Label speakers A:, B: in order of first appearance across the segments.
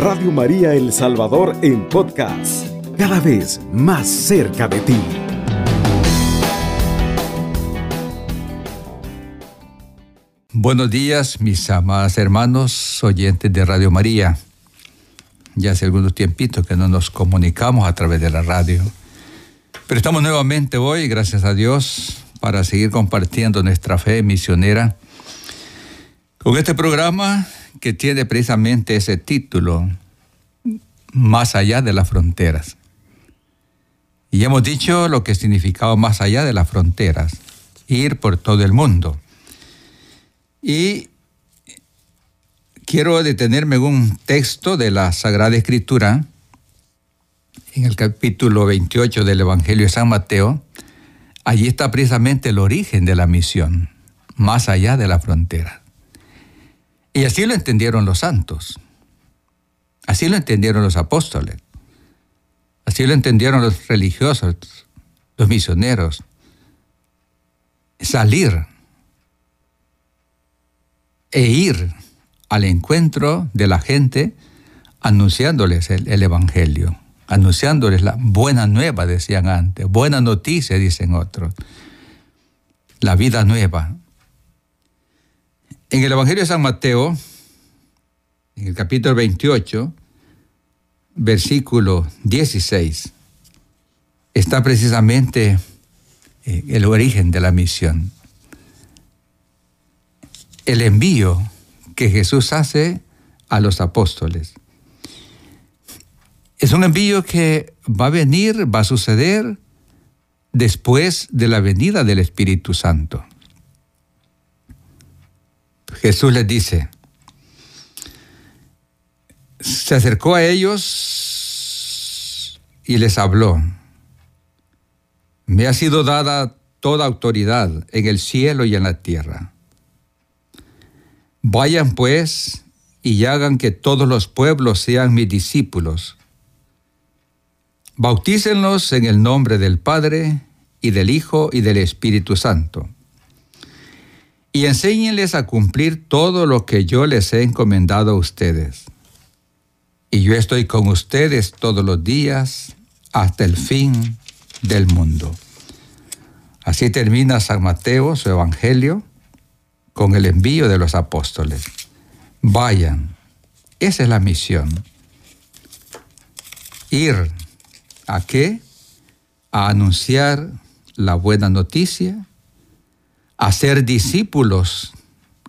A: Radio María El Salvador en podcast, cada vez más cerca de ti.
B: Buenos días, mis amados hermanos oyentes de Radio María. Ya hace algunos tiempitos que no nos comunicamos a través de la radio. Pero estamos nuevamente hoy, gracias a Dios, para seguir compartiendo nuestra fe misionera con este programa que tiene precisamente ese título, Más allá de las fronteras. Y hemos dicho lo que significaba más allá de las fronteras, ir por todo el mundo. Y quiero detenerme en un texto de la Sagrada Escritura, en el capítulo 28 del Evangelio de San Mateo. Allí está precisamente el origen de la misión, más allá de la frontera. Y así lo entendieron los santos. Así lo entendieron los apóstoles. Así lo entendieron los religiosos, los misioneros. Salir e ir al encuentro de la gente anunciándoles el, el, Evangelio, anunciándoles la buena nueva, decían antes, buena noticia, dicen otros, la vida nueva. En el Evangelio de San Mateo, en el capítulo 28, versículo 16, está precisamente eh, el origen de la misión. El envío que Jesús hace a los apóstoles. Es un envío que va a venir, va a suceder después de la venida del Espíritu Santo. Jesús les dice, se acercó a ellos y les habló, me ha sido dada toda autoridad en el cielo y en la tierra. Vayan pues y hagan que todos los pueblos sean mis discípulos. Bautícenlos en el nombre del Padre y del Hijo y del Espíritu Santo y enséñenles a cumplir todo lo que yo les he encomendado a ustedes. Y yo estoy con ustedes todos los días hasta el fin del mundo. Así termina San Mateo su Evangelio con el envío de los apóstoles. Vayan, esa es la misión. Ir a qué? A anunciar la buena noticia hacer discípulos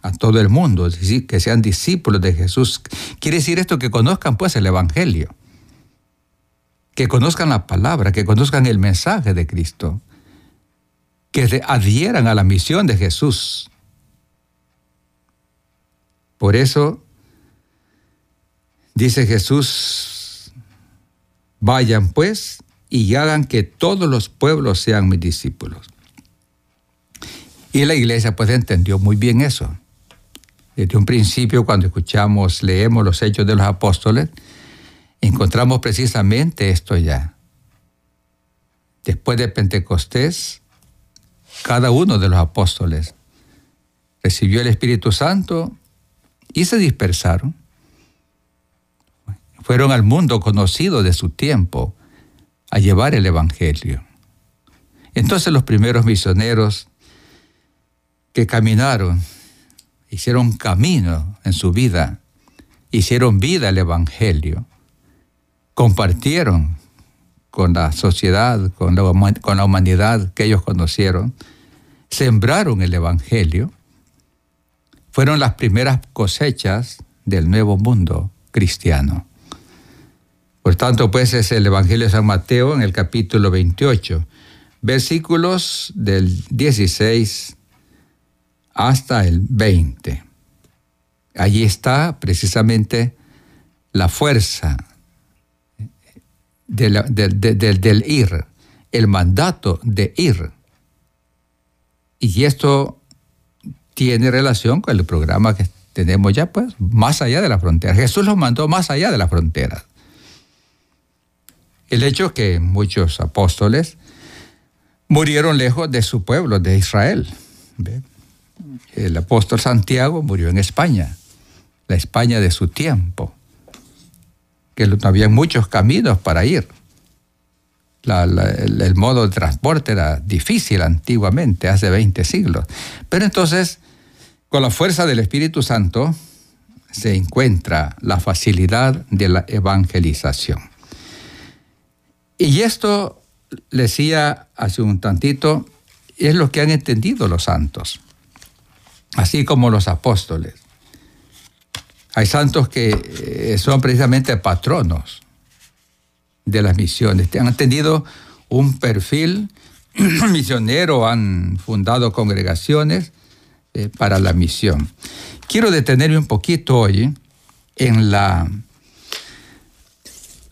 B: a todo el mundo, que sean discípulos de Jesús. Quiere decir esto que conozcan pues el Evangelio, que conozcan la palabra, que conozcan el mensaje de Cristo, que adhieran a la misión de Jesús. Por eso dice Jesús, vayan pues y hagan que todos los pueblos sean mis discípulos. Y la iglesia pues entendió muy bien eso. Desde un principio, cuando escuchamos, leemos los hechos de los apóstoles, encontramos precisamente esto ya. Después de Pentecostés, cada uno de los apóstoles recibió el Espíritu Santo y se dispersaron. Fueron al mundo conocido de su tiempo a llevar el Evangelio. Entonces los primeros misioneros que caminaron, hicieron camino en su vida, hicieron vida al Evangelio, compartieron con la sociedad, con la, con la humanidad que ellos conocieron, sembraron el Evangelio, fueron las primeras cosechas del nuevo mundo cristiano. Por tanto, pues es el Evangelio de San Mateo en el capítulo 28, versículos del 16 hasta el 20. Allí está precisamente la fuerza del ir, el mandato de ir. Y esto tiene relación con el programa que tenemos ya, pues, más allá de la frontera. Jesús los mandó más allá de la frontera. El hecho que muchos apóstoles murieron lejos de su pueblo, de Israel. El apóstol Santiago murió en España, la España de su tiempo. que había muchos caminos para ir. el, modo de transporte era difícil antiguamente, hace 20 siglos. Pero entonces, con la fuerza del Espíritu Santo, se encuentra la facilidad de la evangelización. Y esto, decía hace un tantito, es lo que han entendido los santos, así como los apóstoles. Hay santos que eh, son precisamente patronos de las misiones. Han tenido un perfil misionero, han fundado congregaciones eh, para la misión. Quiero detenerme un poquito hoy en la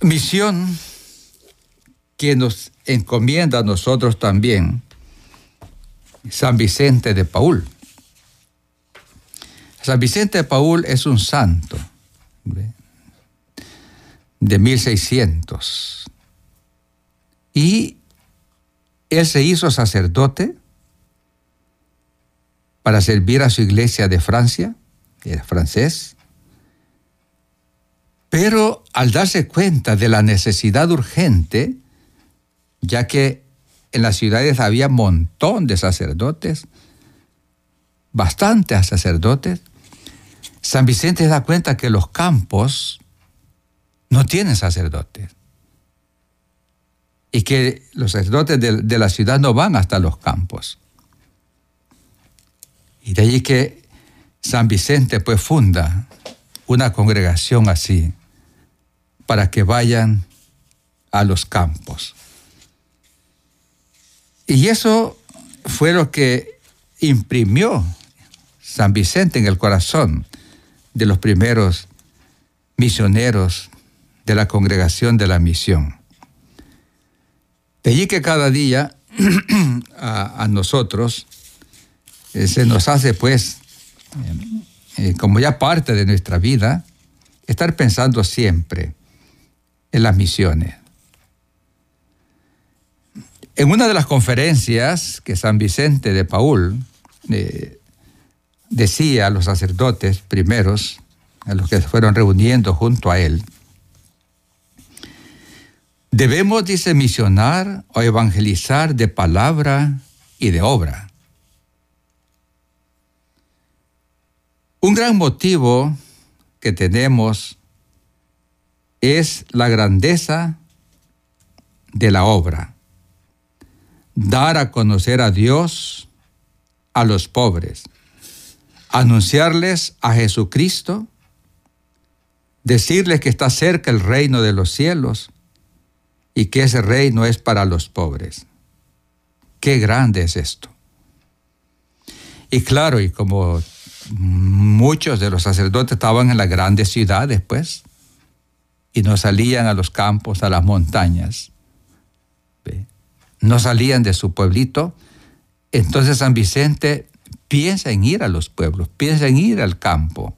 B: misión que nos encomienda a nosotros también San Vicente de Paul. San Vicente de Paul es un santo de 1600 y él se hizo sacerdote para servir a su iglesia de Francia, era francés, pero al darse cuenta de la necesidad urgente, ya que en las ciudades había un montón de sacerdotes, bastantes sacerdotes, San Vicente da cuenta que los campos no tienen sacerdotes y que los sacerdotes de, la ciudad no van hasta los campos. Y de allí que San Vicente pues funda una congregación así para que vayan a los campos. Y eso fue lo que imprimió San Vicente en el corazón de los primeros misioneros de la congregación de la misión. De allí que cada día a, nosotros eh, se nos hace pues, eh, eh, como ya parte de nuestra vida, estar pensando siempre en las misiones. En una de las conferencias que San Vicente de Paul decía a los sacerdotes primeros, a los que se fueron reuniendo junto a él, debemos, dice, misionar o evangelizar de palabra y de obra. Un gran motivo que tenemos es la grandeza de la obra dar a conocer a Dios a los pobres, anunciarles a Jesucristo, decirles que está cerca el reino de los cielos y que ese reino es para los pobres. Qué grande es esto. Y claro, y como muchos de los sacerdotes estaban en las grandes ciudades, pues, y no salían a los campos, a las montañas, no salían de su pueblito. Entonces San Vicente piensa en ir a los pueblos, piensa en ir al campo.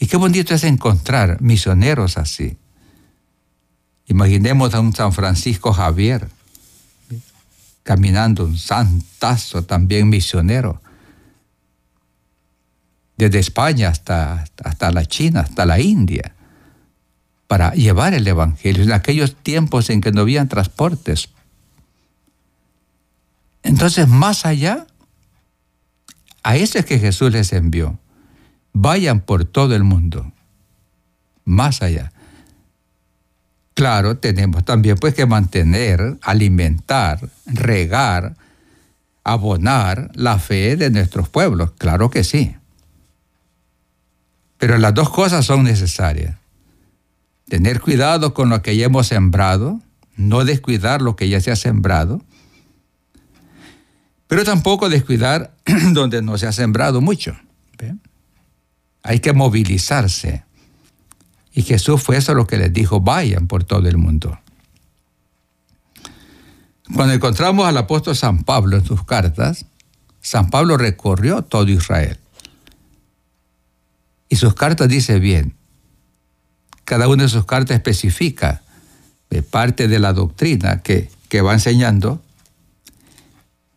B: Y qué bonito es encontrar misioneros así. Imaginemos a un San Francisco Javier caminando, un santazo también misionero, desde España hasta, hasta la China, hasta la India para llevar el Evangelio en aquellos tiempos en que no habían transportes. Entonces, más allá, a ese que Jesús les envió, vayan por todo el mundo, más allá. Claro, tenemos también pues que mantener, alimentar, regar, abonar la fe de nuestros pueblos, claro que sí. Pero las dos cosas son necesarias tener cuidado con lo que ya hemos sembrado, no descuidar lo que ya se ha sembrado, pero tampoco descuidar donde no se ha sembrado mucho. Hay que movilizarse. Y Jesús fue eso lo que les dijo, vayan por todo el mundo. Cuando encontramos al apóstol San Pablo en sus cartas, San Pablo recorrió todo Israel. Y sus cartas dice bien, cada una de sus cartas especifica parte de la doctrina que, va enseñando.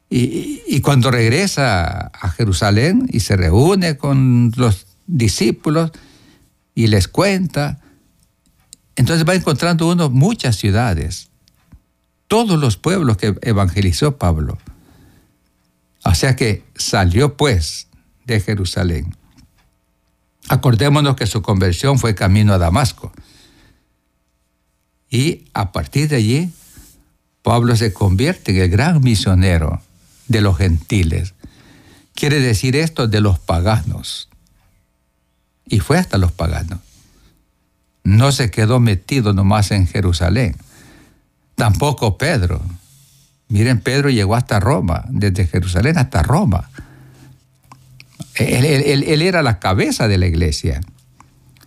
B: Y, cuando regresa a Jerusalén y se reúne con los discípulos y les cuenta. Entonces va encontrando uno muchas ciudades, todos los pueblos que evangelizó Pablo. O sea que salió pues de Jerusalén. Acordémonos que su conversión fue camino a Damasco. Y a partir de allí, Pablo se convierte en el gran misionero de los gentiles. Quiere decir esto de los paganos. Y fue hasta los paganos. No se quedó metido nomás en Jerusalén. Tampoco Pedro. Miren, Pedro llegó hasta Roma, desde Jerusalén hasta Roma. Él, él, era la cabeza de la iglesia.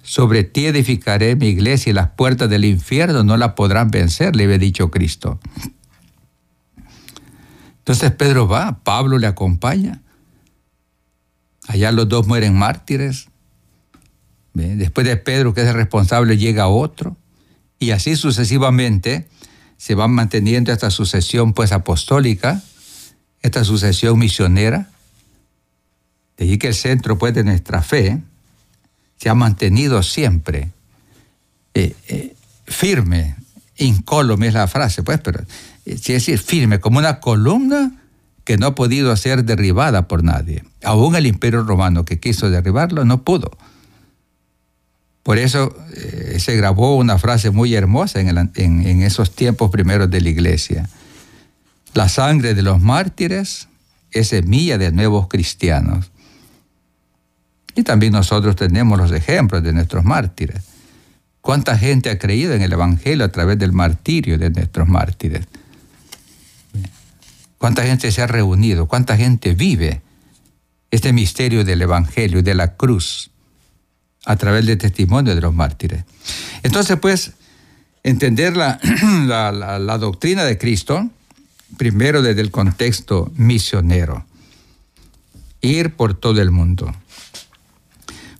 B: Sobre ti edificaré mi iglesia y las puertas del infierno no la podrán vencer, le había dicho Cristo. Entonces Pedro va, Pablo le acompaña. Allá los dos mueren mártires. Después de Pedro, que es el responsable, llega otro. Y así sucesivamente se va manteniendo esta sucesión pues apostólica, esta sucesión misionera. De allí que el centro pues de nuestra fe se ha mantenido siempre eh, eh, firme, incólume es la frase, pues, pero es decir, firme, como una columna que no ha podido ser derribada por nadie. Aún el imperio romano que quiso derribarlo no pudo. Por eso eh, se grabó una frase muy hermosa en, en esos tiempos primeros de la iglesia. La sangre de los mártires es semilla de nuevos cristianos. Y también nosotros tenemos los ejemplos de nuestros mártires. ¿Cuánta gente ha creído en el Evangelio a través del martirio de nuestros mártires? ¿Cuánta gente se ha reunido? ¿Cuánta gente vive este misterio del Evangelio, de la cruz, a través del testimonio de los mártires? Entonces, pues, entender la, la doctrina de Cristo, primero desde el contexto misionero, ir por todo el mundo.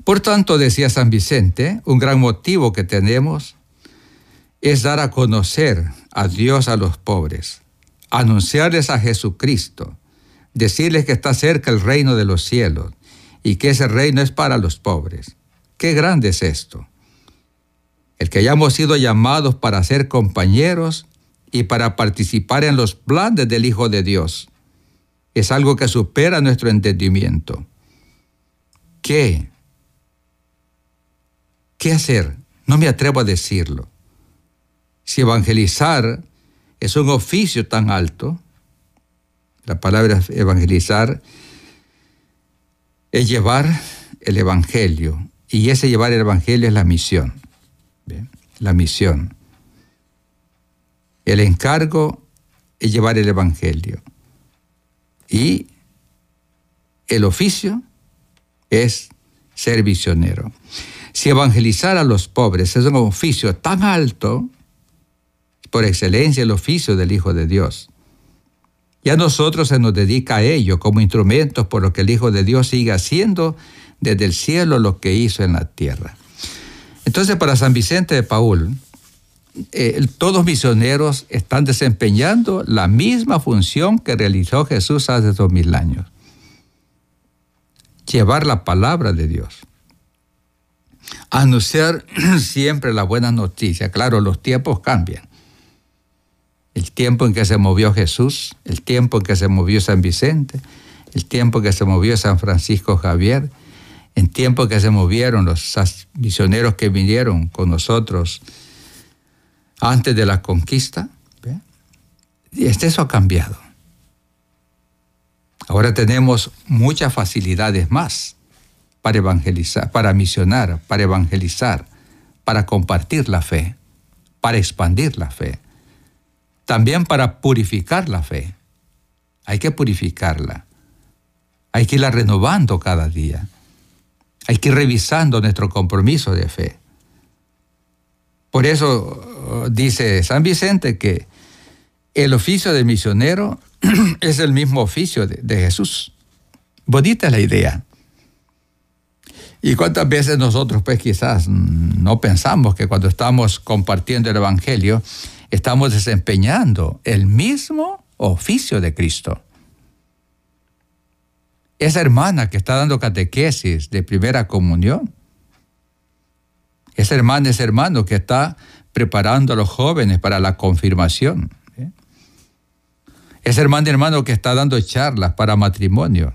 B: Por tanto, decía San Vicente, un gran motivo que tenemos es dar a conocer a Dios a los pobres, anunciarles a Jesucristo, decirles que está cerca el reino de los cielos y que ese reino es para los pobres. Qué grande es esto. El que hayamos sido llamados para ser compañeros y para participar en los planes del Hijo de Dios es algo que supera nuestro entendimiento. ¿Qué? ¿Qué hacer? No me atrevo a decirlo. Si evangelizar es un oficio tan alto, la palabra evangelizar es llevar el Evangelio. Y ese llevar el Evangelio es la misión. La misión. El encargo es llevar el Evangelio. Y el oficio es ser visionero. Si evangelizar a los pobres es un oficio tan alto, por excelencia el oficio del Hijo de Dios. Y a nosotros se nos dedica a ello como instrumentos por lo que el Hijo de Dios sigue haciendo desde el cielo lo que hizo en la tierra. Entonces, para San Vicente de Paul, eh, todos misioneros están desempeñando la misma función que realizó Jesús hace dos mil años. Llevar la palabra de Dios. Anunciar siempre la buena noticia. Claro, los tiempos cambian el tiempo en que se movió Jesús, el tiempo en que se movió San Vicente, el tiempo en que se movió San Francisco Javier, el tiempo en que se movieron los misioneros que vinieron con nosotros antes de la conquista. Y este eso ha cambiado. Ahora tenemos muchas facilidades más para evangelizar, para misionar, para evangelizar, para compartir la fe, para expandir la fe también para purificar la fe. Hay que purificarla. Hay que irla renovando cada día. Hay que ir revisando nuestro compromiso de fe. Por eso oh, dice San Vicente que el oficio de misionero es el mismo oficio de, de Jesús. Bonita la idea. ¿Y cuántas veces nosotros pues quizás no pensamos que cuando estamos compartiendo el Evangelio estamos desempeñando el mismo oficio de Cristo. Esa hermana que está dando catequesis de primera comunión, Esa hermana, ese hermano que está preparando a los jóvenes para la confirmación. ¿eh? Ese hermano, hermano que está dando charlas para matrimonio.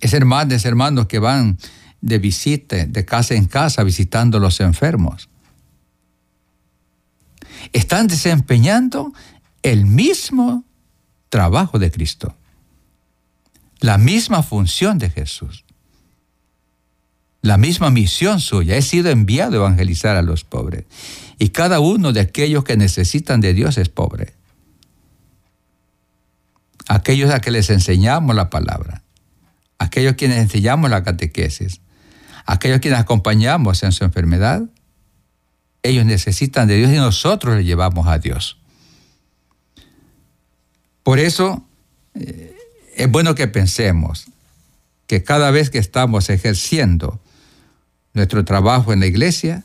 B: Ese hermano, ese hermano que van de visita, de casa en casa, visitando a los enfermos. Están desempeñando el mismo trabajo de Cristo, la misma función de Jesús, la misma misión suya. He sido enviado a evangelizar a los pobres. Y cada uno de aquellos que necesitan de Dios es pobre. Aquellos a que les enseñamos la palabra, aquellos quienes enseñamos la catequesis, aquellos quienes acompañamos en su enfermedad, ellos necesitan de Dios y nosotros les llevamos a Dios. Por eso eh, es bueno que pensemos que cada vez que estamos ejerciendo nuestro trabajo en la iglesia,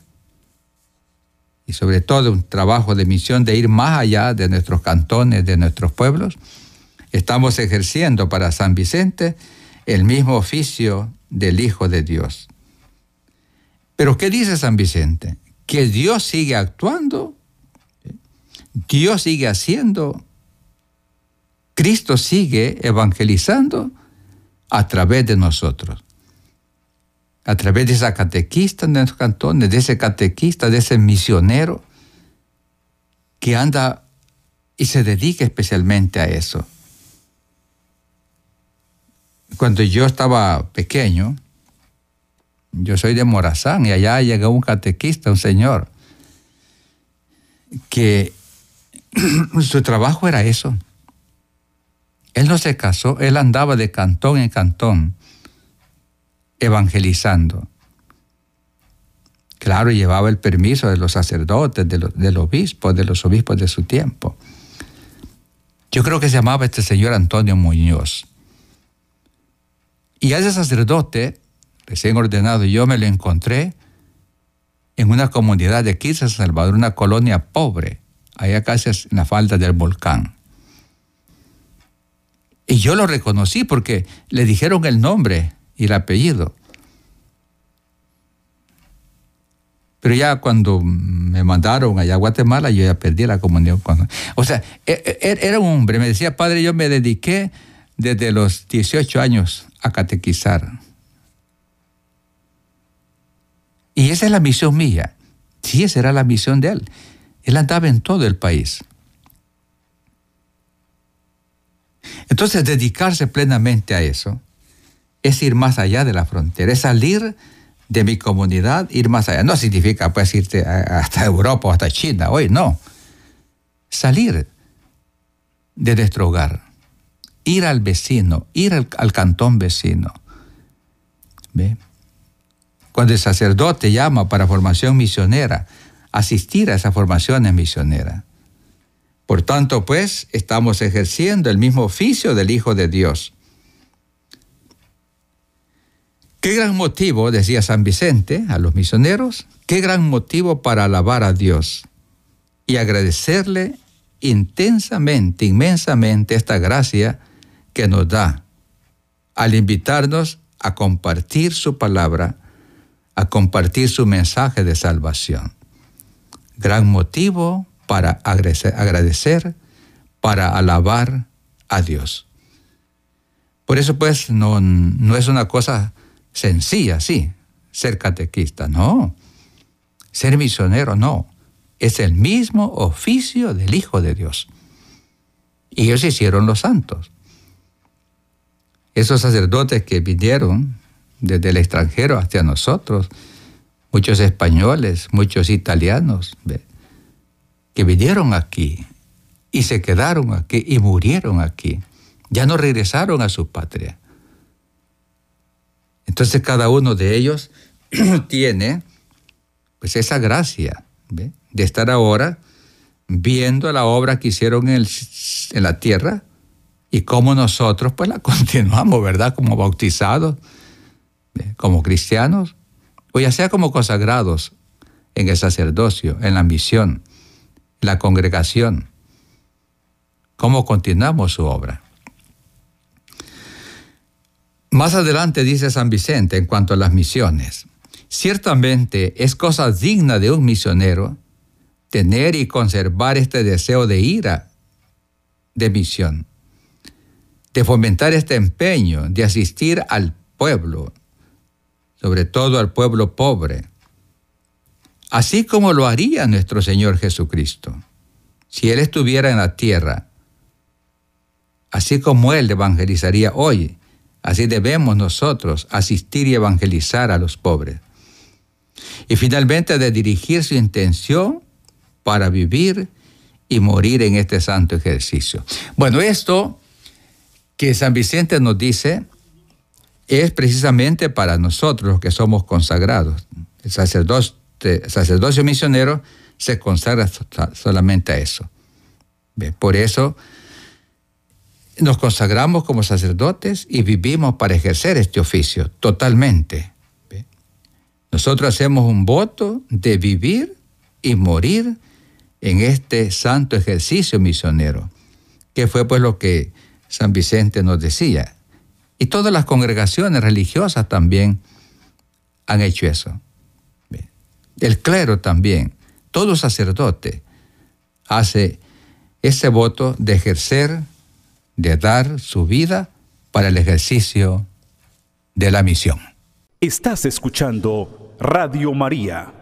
B: y sobre todo un trabajo de misión de ir más allá de nuestros cantones, de nuestros pueblos, estamos ejerciendo para San Vicente el mismo oficio del Hijo de Dios. Pero ¿qué dice San Vicente? Que Dios sigue actuando, Dios sigue haciendo Cristo sigue evangelizando a través de nosotros, a través de esa catequista en los cantones, de ese catequista, de ese misionero que anda y se dedica especialmente a eso. Cuando yo estaba pequeño, yo soy de Morazán y allá llegó un catequista, un señor, que su trabajo era eso él no se casó, él andaba de cantón en cantón evangelizando. Claro, llevaba el permiso de los sacerdotes, de los, del obispo, de los obispos de su tiempo. Yo creo que se llamaba este señor Antonio Muñoz. Y ese sacerdote, recién ordenado, yo me lo encontré en una comunidad de aquí, San Salvador, una colonia pobre, allá casi en la falda del volcán. Y yo lo reconocí porque le dijeron el nombre y el apellido. Pero ya cuando me mandaron allá a Guatemala, yo ya perdí la comunión con O sea, e, e, era un hombre, me decía, padre, yo me dediqué desde los 18 años a catequizar. Y esa es la misión mía. Sí, esa era la misión de él. Él andaba en todo el país. Entonces, dedicarse plenamente a eso es ir más allá de la frontera, es salir de mi comunidad, ir más allá. No significa pues irte hasta Europa o hasta China, hoy no. Salir de nuestro hogar, ir al vecino, ir al, cantón vecino. ¿Ve? Cuando el sacerdote llama para formación misionera, asistir a esa formación misionera. Por tanto, pues, estamos ejerciendo el mismo oficio del Hijo de Dios. Qué gran motivo, decía San Vicente a los misioneros, qué gran motivo para alabar a Dios y agradecerle intensamente, inmensamente esta gracia que nos da al invitarnos a compartir su palabra, a compartir su mensaje de salvación. Gran motivo para agradecer, para alabar a Dios. Por eso pues no, no es una cosa sencilla, sí, ser catequista, no. Ser misionero, no. Es el mismo oficio del Hijo de Dios. Y ellos hicieron los santos. Esos sacerdotes que vinieron desde el extranjero hacia nosotros, muchos españoles, muchos italianos, que vinieron aquí y se quedaron aquí y murieron aquí. Ya no regresaron a su patria. Entonces cada uno de ellos tiene pues esa gracia de estar ahora viendo la obra que hicieron en, en, la tierra y cómo nosotros pues la continuamos, ¿verdad? Como bautizados, como cristianos, o ya sea como consagrados en el sacerdocio, en la misión la congregación. ¿Cómo continuamos su obra? Más adelante dice San Vicente en cuanto a las misiones, Ciertamente es cosa digna de un misionero tener y conservar este deseo de ira de misión, de fomentar este empeño, de asistir al pueblo, sobre todo al pueblo pobre, así como lo haría nuestro Señor Jesucristo. Si Él estuviera en la tierra, así como Él evangelizaría hoy, así debemos nosotros asistir y evangelizar a los pobres. Y finalmente de dirigir su intención para vivir y morir en este santo ejercicio. Bueno, esto que San Vicente nos dice es precisamente para nosotros los que somos consagrados. El sacerdocio, sacerdocio misionero se consagra solamente a eso. Por eso nos consagramos como sacerdotes y vivimos para ejercer este oficio totalmente. Nosotros hacemos un voto de vivir y morir en este santo ejercicio misionero, que fue pues lo que San Vicente nos decía. Y todas las congregaciones religiosas también han hecho eso. El clero también, todo sacerdote hace ese voto de ejercer, de dar su vida para el ejercicio de la misión.
A: Estás escuchando Radio María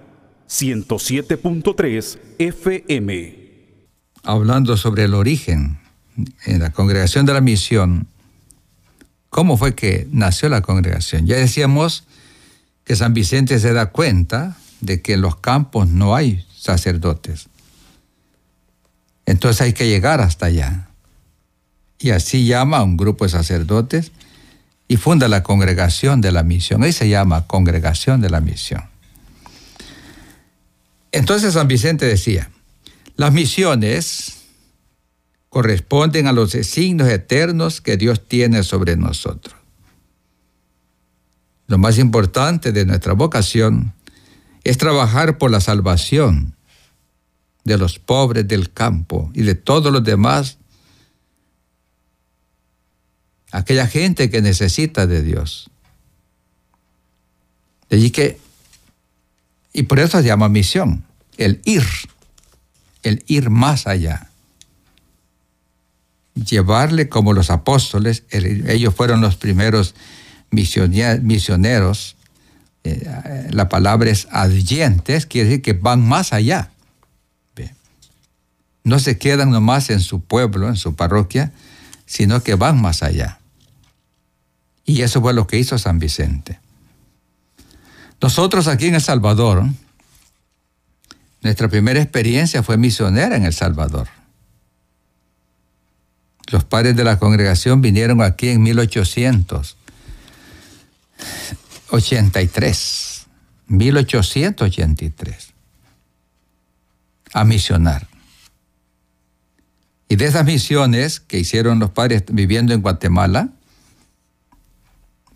A: 107.3 FM.
B: Hablando sobre el origen en la congregación de la misión, ¿cómo fue que nació la congregación? Ya decíamos que San Vicente se da cuenta de que en los campos no hay sacerdotes. Entonces hay que llegar hasta allá. Y así llama a un grupo de sacerdotes y funda la congregación de la misión. Ahí se llama congregación de la misión. Entonces San Vicente decía, las misiones corresponden a los designios eternos que Dios tiene sobre nosotros. Lo más importante de nuestra vocación es trabajar por la salvación de los pobres del campo y de todos los demás, aquella gente que necesita de Dios. De allí que y por eso se llama misión, el ir, el ir más allá. Llevarle como los apóstoles, ellos fueron los primeros misioneros, eh, la palabra es adyentes, quiere decir que van más allá. No se quedan nomás en su pueblo, en su parroquia, sino que van más allá. Y eso fue lo que hizo San Vicente. Nosotros aquí en El Salvador, nuestra primera experiencia fue misionera en El Salvador. Los padres de la congregación vinieron aquí en 1883, 1883, a misionar. Y de esas misiones que hicieron los padres viviendo en Guatemala,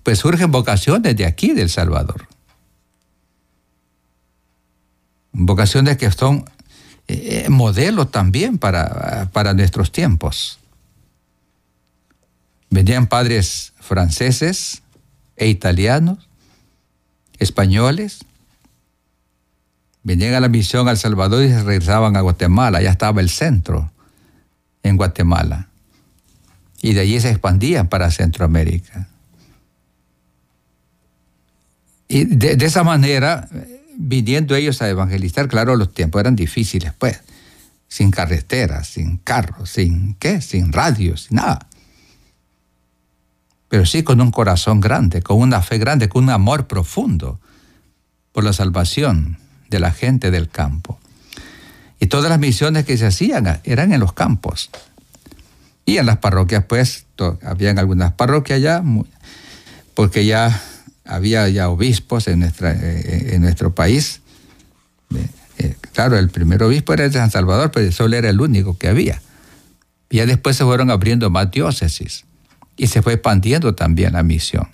B: pues surgen vocaciones de aquí, de El Salvador vocaciones que son eh, modelos también para, para nuestros tiempos. Venían padres franceses e italianos, españoles, venían a la misión al Salvador y se regresaban a Guatemala, ya estaba el centro en Guatemala. Y de allí se expandían para Centroamérica. Y de, de esa manera viniendo ellos a evangelizar, claro, los tiempos eran difíciles, pues, sin carreteras, sin carros, sin qué, sin radios, sin nada. Pero sí con un corazón grande, con una fe grande, con un amor profundo por la salvación de la gente del campo. Y todas las misiones que se hacían eran en los campos. Y en las parroquias, pues, habían algunas parroquias ya, porque ya había ya obispos en, nuestra, eh, en nuestro país. Eh, claro, el primer obispo era de San Salvador, pero solo era el único que había. Y ya después se fueron abriendo más diócesis y se fue expandiendo también la misión.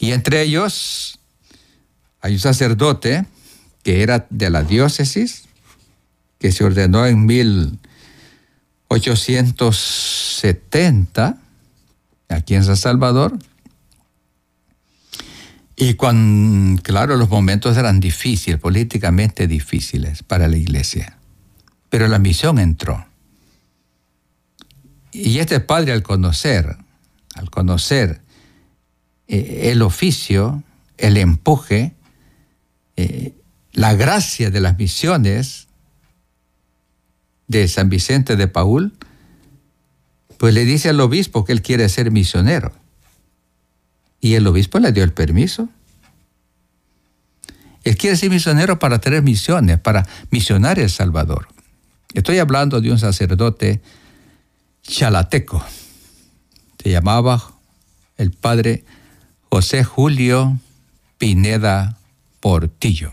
B: Y entre ellos hay un sacerdote que era de la diócesis, que se ordenó en 1870, aquí en San Salvador, Y cuando, claro, los momentos eran difíciles, políticamente difíciles para la iglesia. Pero la misión entró. Y este padre al conocer, al conocer eh, el oficio, el empuje, eh, la gracia de las misiones de San Vicente de Paul, pues le dice al obispo que él quiere ser misionero. Y el obispo le dio el permiso. Él quiere ser misionero para tener misiones, para misionar El Salvador. Estoy hablando de un sacerdote chalateco. Se llamaba el padre José Julio Pineda Portillo.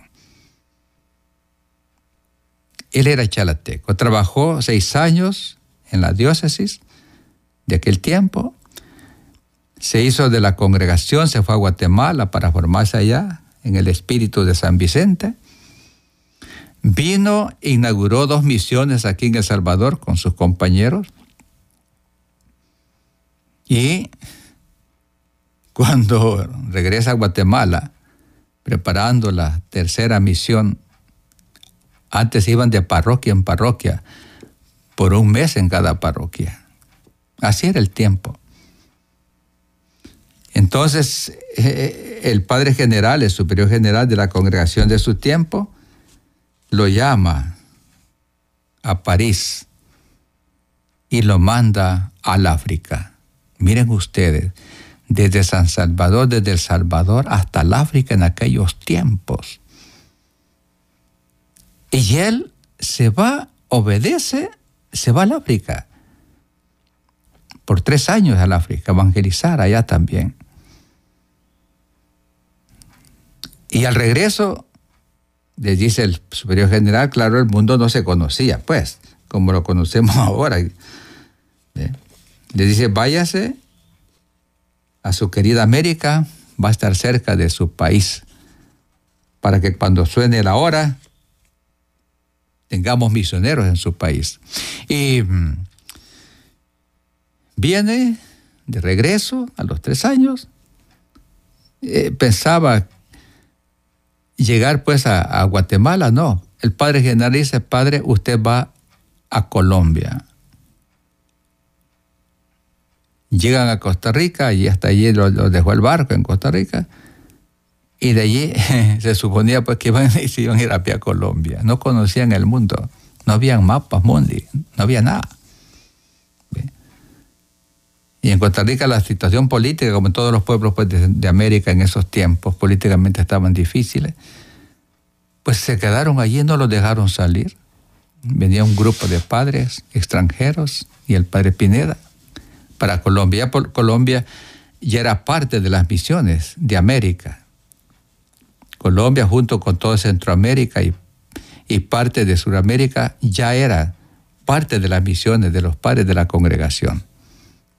B: Él era chalateco, trabajó seis años en la diócesis de aquel tiempo se hizo de la congregación, se fue a Guatemala para formarse allá en el espíritu de San Vicente. Vino, inauguró dos misiones aquí en El Salvador con sus compañeros. Y cuando regresa a Guatemala, preparando la tercera misión, antes iban de parroquia en parroquia, por un mes en cada parroquia. Así era el tiempo. Entonces, eh, eh, el padre general, el superior general de la congregación de su tiempo, lo llama a París y lo manda al África. Miren ustedes, desde San Salvador, desde El Salvador hasta el África en aquellos tiempos. Y él se va, obedece, se va al África. Por tres años al África, evangelizar allá también. Y al regreso, le dice el superior general, claro, el mundo no se conocía, pues, como lo conocemos ahora. Le dice, váyase a su querida América, va a estar cerca de su país, para que cuando suene la hora, tengamos misioneros en su país. Y mm, viene de regreso a los tres años, eh, pensaba llegar pues a, Guatemala, no. El padre general dice, padre, usted va a Colombia. Llegan a Costa Rica y hasta allí lo, dejó el barco en Costa Rica. Y de allí se suponía pues que iban, se iban a ir a Colombia. No conocían el mundo. No habían mapas mundi, no había nada. Y en Costa Rica la situación política, como en todos los pueblos pues, de, América en esos tiempos, políticamente estaban difíciles, pues se quedaron allí no los dejaron salir. Venía un grupo de padres extranjeros y el padre Pineda para Colombia. Por Colombia ya era parte de las misiones de América. Colombia junto con toda Centroamérica y, y parte de Sudamérica ya era parte de las misiones de los padres de la congregación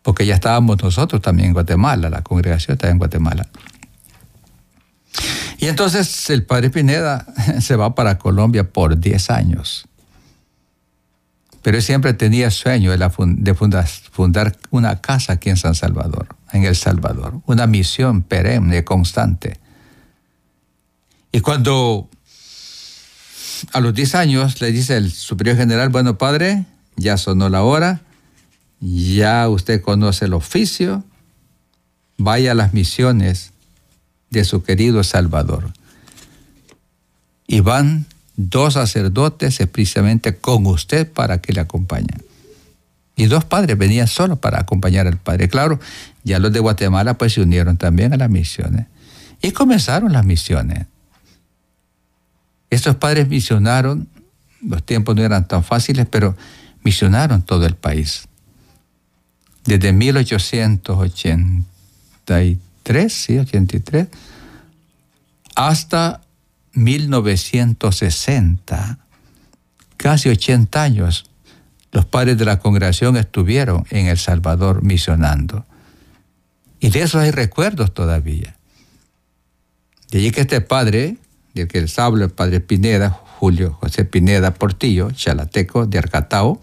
B: porque ya estábamos nosotros también en Guatemala, la congregación está en Guatemala. Y entonces el padre Pineda se va para Colombia por 10 años. Pero siempre tenía sueño de fundar una casa aquí en San Salvador, en El Salvador, una misión perenne, constante. Y cuando a los 10 años le dice el superior general, bueno padre, ya sonó la hora, ya usted conoce el oficio, vaya a las misiones de su querido Salvador. Y van dos sacerdotes precisamente con usted para que le acompañen. Y dos padres venían solo para acompañar al padre. Claro, ya los de Guatemala pues se unieron también a las misiones. Y comenzaron las misiones. Estos padres misionaron, los tiempos no eran tan fáciles, pero misionaron todo el país desde 1883, sí, 83, hasta 1960, casi 80 años, los padres de la congregación estuvieron en El Salvador misionando. Y de eso hay recuerdos todavía. De allí que este padre, del que les hablo, el padre Pineda, Julio José Pineda Portillo, chalateco de Arcatao,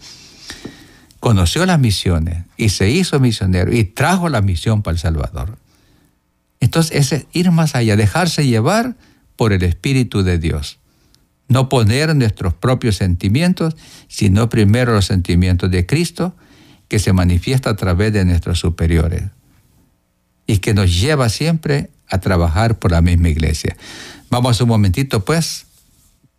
B: conoció las misiones y se hizo misionero y trajo la misión para El Salvador. Entonces, es ir más allá, dejarse llevar por el Espíritu de Dios. No poner nuestros propios sentimientos, sino primero los sentimientos de Cristo, que se manifiesta a través de nuestros superiores y que nos lleva siempre a trabajar por la misma iglesia. Vamos un momentito, pues,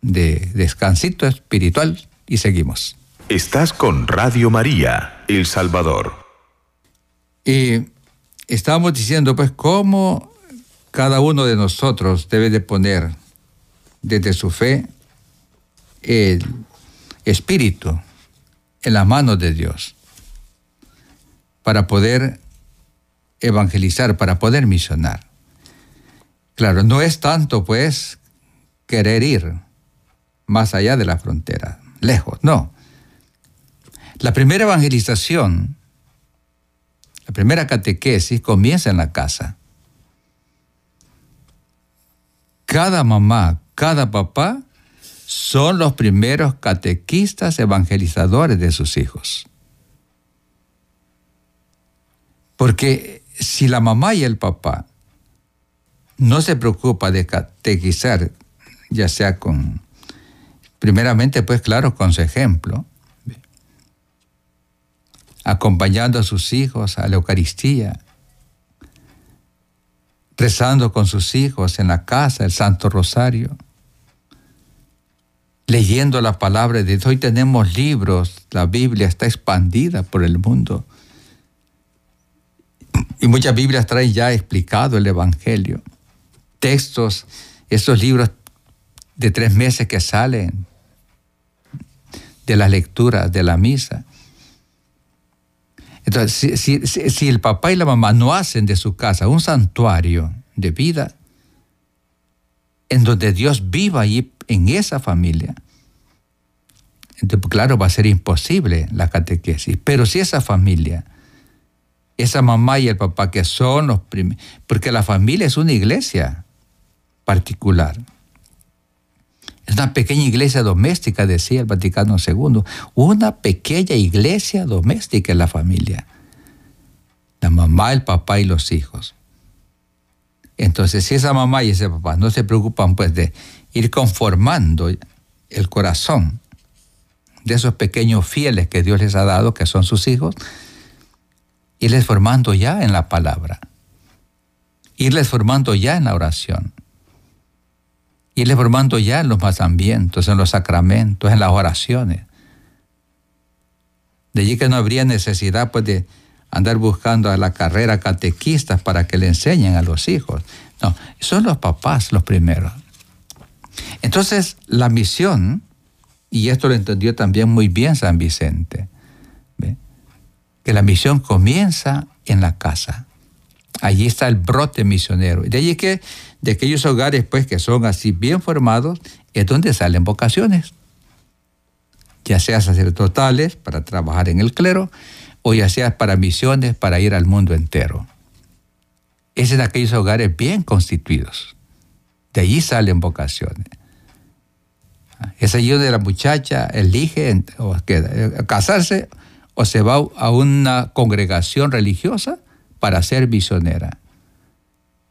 B: de descansito espiritual y seguimos.
A: Estás con Radio María, El Salvador.
B: Y estamos diciendo, pues, cómo cada uno de nosotros debe de poner desde su fe el espíritu en las manos de Dios para poder evangelizar, para poder misionar. Claro, no es tanto pues querer ir más allá de la frontera, lejos, no. La primera evangelización, la primera catequesis comienza en la casa. Cada mamá, cada papá son los primeros catequistas evangelizadores de sus hijos. Porque si la mamá y el papá no se preocupa de catequizar, ya sea con, primeramente, pues claro, con su ejemplo, acompañando a sus hijos a la Eucaristía, rezando con sus hijos en la casa, el Santo Rosario, leyendo la palabra de Dios. Hoy tenemos libros, la Biblia está expandida por el mundo. Y muchas Biblias traen ya explicado el Evangelio. Textos, esos libros de tres meses que salen de las lecturas de la misa. Entonces, si, el papá y la mamá no hacen de su casa un santuario de vida, en donde Dios viva ahí en esa familia, entonces, claro, va a ser imposible la catequesis. Pero si esa familia esa mamá y el papá que son los primeros, porque la familia es una iglesia particular. Es una pequeña iglesia doméstica, decía el Vaticano II, una pequeña iglesia doméstica en la familia. La mamá, el papá y los hijos. Entonces, si esa mamá y ese papá no se preocupan pues de ir conformando el corazón de esos pequeños fieles que Dios les ha dado, que son sus hijos, irles formando ya en la palabra, irles formando ya en la oración, irles formando ya en los mandamientos, en los sacramentos, en las oraciones. De allí que no habría necesidad pues, de andar buscando a la carrera catequistas para que le enseñen a los hijos. No, son los papás los primeros. Entonces, la misión, y esto lo entendió también muy bien San Vicente, que la misión comienza en la casa. Allí está el brote misionero. De allí que de aquellos hogares pues que son así bien formados es donde salen vocaciones. Ya sea sacerdotales para trabajar en el clero o ya sea para misiones para ir al mundo entero. Es en aquellos hogares bien constituidos. De allí salen vocaciones. Es allí donde la muchacha elige o casarse o se va a una congregación religiosa para ser misionera,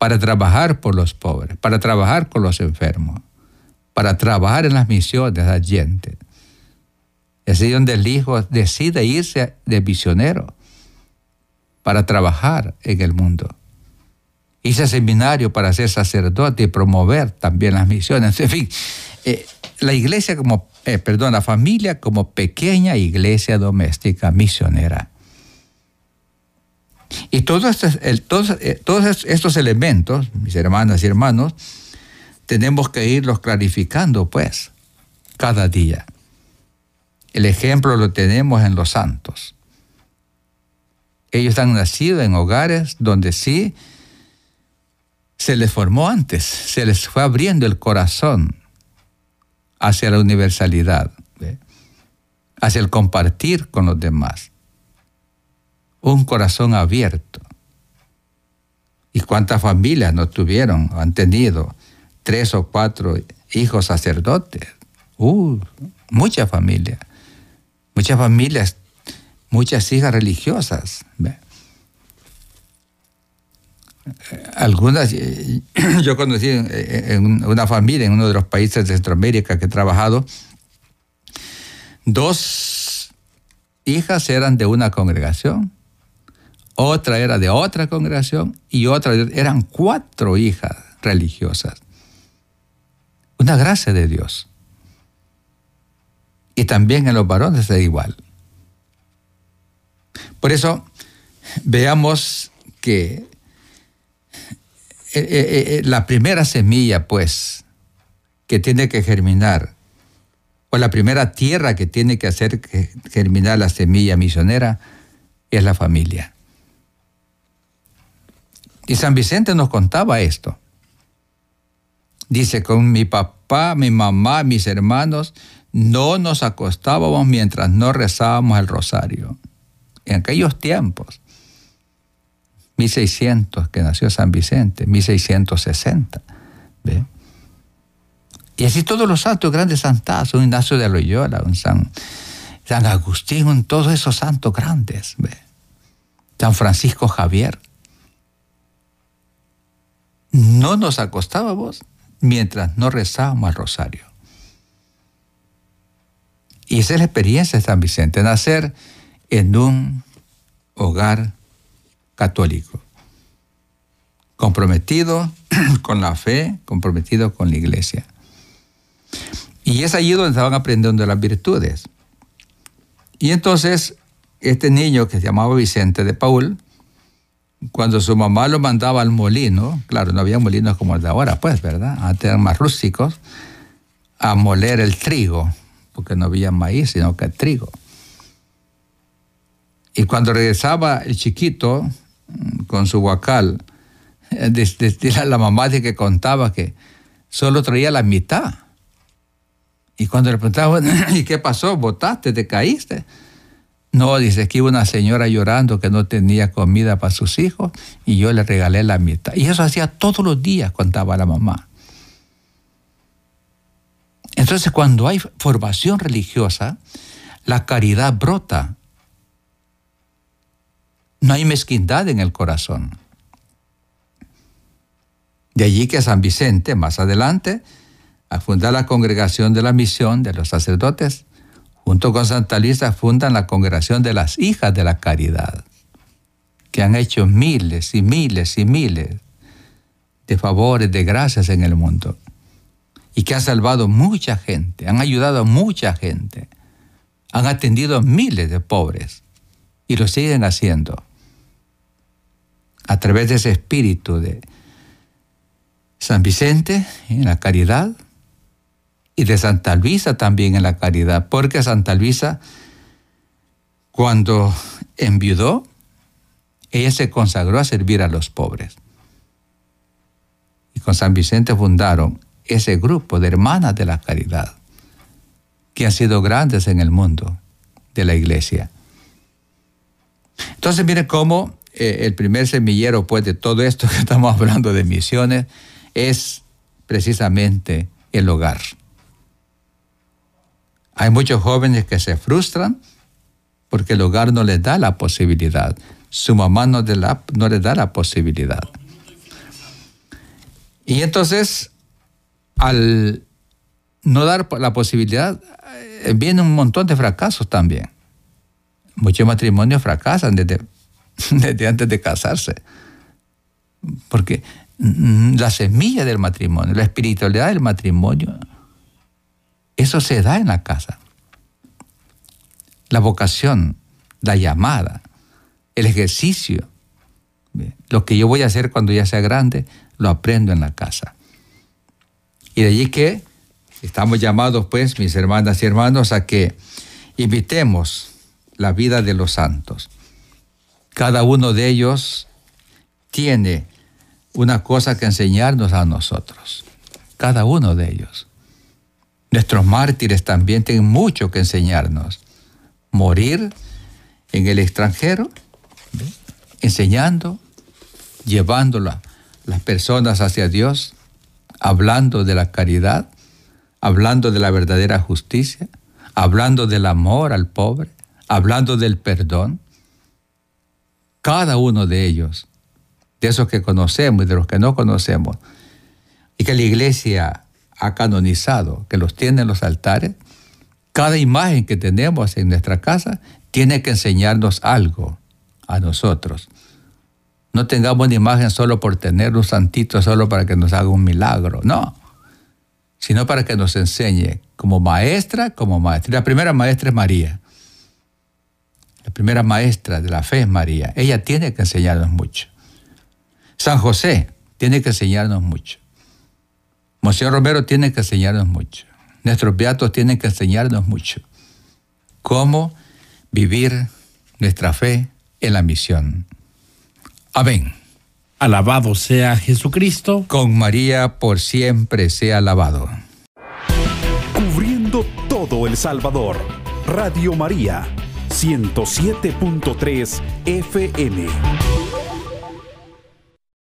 B: para trabajar por los pobres, para trabajar con los enfermos, para trabajar en las misiones gente. Es ahí donde el hijo decide irse de misionero para trabajar en el mundo. Hice seminario para ser sacerdote y promover también las misiones. En fin, eh, la iglesia como eh, perdón, la familia como pequeña iglesia doméstica misionera. Y todos estos, todos, eh, estos elementos, mis hermanas y hermanos, tenemos que irlos clarificando, pues, cada día. El ejemplo lo tenemos en los santos. Ellos han nacido en hogares donde sí se les formó antes, se les fue abriendo el corazón hacia la universalidad, hacia el compartir con los demás. Un corazón abierto. ¿Y cuántas familias no tuvieron, han tenido tres o cuatro hijos sacerdotes? Uh, muchas familias. Muchas familias, muchas hijas religiosas. algunas, yo conocí en una familia en uno de los países de Centroamérica que he trabajado, dos hijas eran de una congregación, otra era de otra congregación y otra eran cuatro hijas religiosas. Una gracia de Dios. Y también en los varones es igual. Por eso, veamos que eh, eh, eh, la primera semilla, pues, que tiene que germinar, o la primera tierra que tiene que hacer germinar la semilla misionera, es la familia. Y San Vicente nos contaba esto. Dice, con mi papá, mi mamá, mis hermanos, no nos acostábamos mientras no rezábamos el rosario. En aquellos tiempos, 1600 que nació San Vicente, 1660. ¿ve? Y así todos los santos, grandes santazos, un Ignacio de Loyola, un San, San Agustín, un, todos esos santos grandes. ¿ve? San Francisco Javier. No nos acostábamos mientras no rezábamos el rosario. Y esa es la experiencia de San Vicente, nacer en un hogar católico, comprometido con la fe, comprometido con la iglesia. Y es allí donde estaban aprendiendo las virtudes. Y entonces, este niño que se llamaba Vicente de Paul, cuando su mamá lo mandaba al molino, claro, no había molinos como el de ahora, pues, ¿verdad? Antes eran más rústicos, a moler el trigo, porque no había maíz, sino que trigo. Y cuando regresaba el chiquito, con su guacal. Eh, la mamá de que contaba que solo traía la mitad. Y cuando le preguntaba, ¿y qué pasó? ¿Votaste? ¿Te caíste? No, dice que iba una señora llorando que no tenía comida para sus hijos y yo le regalé la mitad. Y eso hacía todos los días, contaba la mamá. Entonces, cuando hay formación religiosa, la caridad brota no hay mezquindad en el corazón. De allí que San Vicente, más adelante, a fundar la congregación de la misión de los sacerdotes, junto con Santa Luisa fundan la congregación de las hijas de la caridad, que han hecho miles y miles y miles de favores, de gracias en el mundo, y que han salvado mucha gente, han ayudado a mucha gente, han atendido a miles de pobres, y lo siguen haciendo a través de ese espíritu de San Vicente en la caridad y de Santa Luisa también en la caridad, porque Santa Luisa cuando enviudó, ella se consagró a servir a los pobres. Y con San Vicente fundaron ese grupo de hermanas de la caridad, que han sido grandes en el mundo de la iglesia. Entonces, mire cómo eh, el primer semillero pues de todo esto que estamos hablando de misiones es precisamente el hogar. Hay muchos jóvenes que se frustran porque el hogar no les da la posibilidad. Su mamá no, no les da la posibilidad. Y entonces, al no dar la posibilidad, eh, viene un montón de fracasos también. Muchos matrimonios fracasan desde desde antes de casarse. Porque la semilla del matrimonio, la espiritualidad del matrimonio, eso se da en la casa. La vocación, la llamada, el ejercicio, lo que yo voy a hacer cuando ya sea grande, lo aprendo en la casa. Y de allí que estamos llamados, pues, mis hermanas y hermanos, a que invitemos la vida de los santos cada uno de ellos tiene una cosa que enseñarnos a nosotros. Cada uno de ellos. Nuestros mártires también tienen mucho que enseñarnos. Morir en el extranjero, enseñando, llevando las personas hacia Dios, hablando de la caridad, hablando de la verdadera justicia, hablando del amor al pobre, hablando del perdón cada uno de ellos de esos que conocemos y de los que no conocemos, y que la iglesia ha canonizado, que los tiene en los altares, cada imagen que tenemos en nuestra casa tiene que enseñarnos algo a nosotros. No tengamos una imagen solo por tener un santito, solo para que nos haga un milagro, no, sino para que nos enseñe como maestra, como maestra. La primera maestra es María. La primera maestra de la fe es María. Ella tiene que enseñarnos mucho. San José tiene que enseñarnos mucho. Monseñor Romero tiene que enseñarnos mucho. Nuestros beatos tienen que enseñarnos mucho. Cómo vivir nuestra fe en la misión. Amén.
C: Alabado sea Jesucristo.
B: Con María por siempre sea alabado.
A: Cubriendo todo El Salvador. Radio María, 107.3 FM.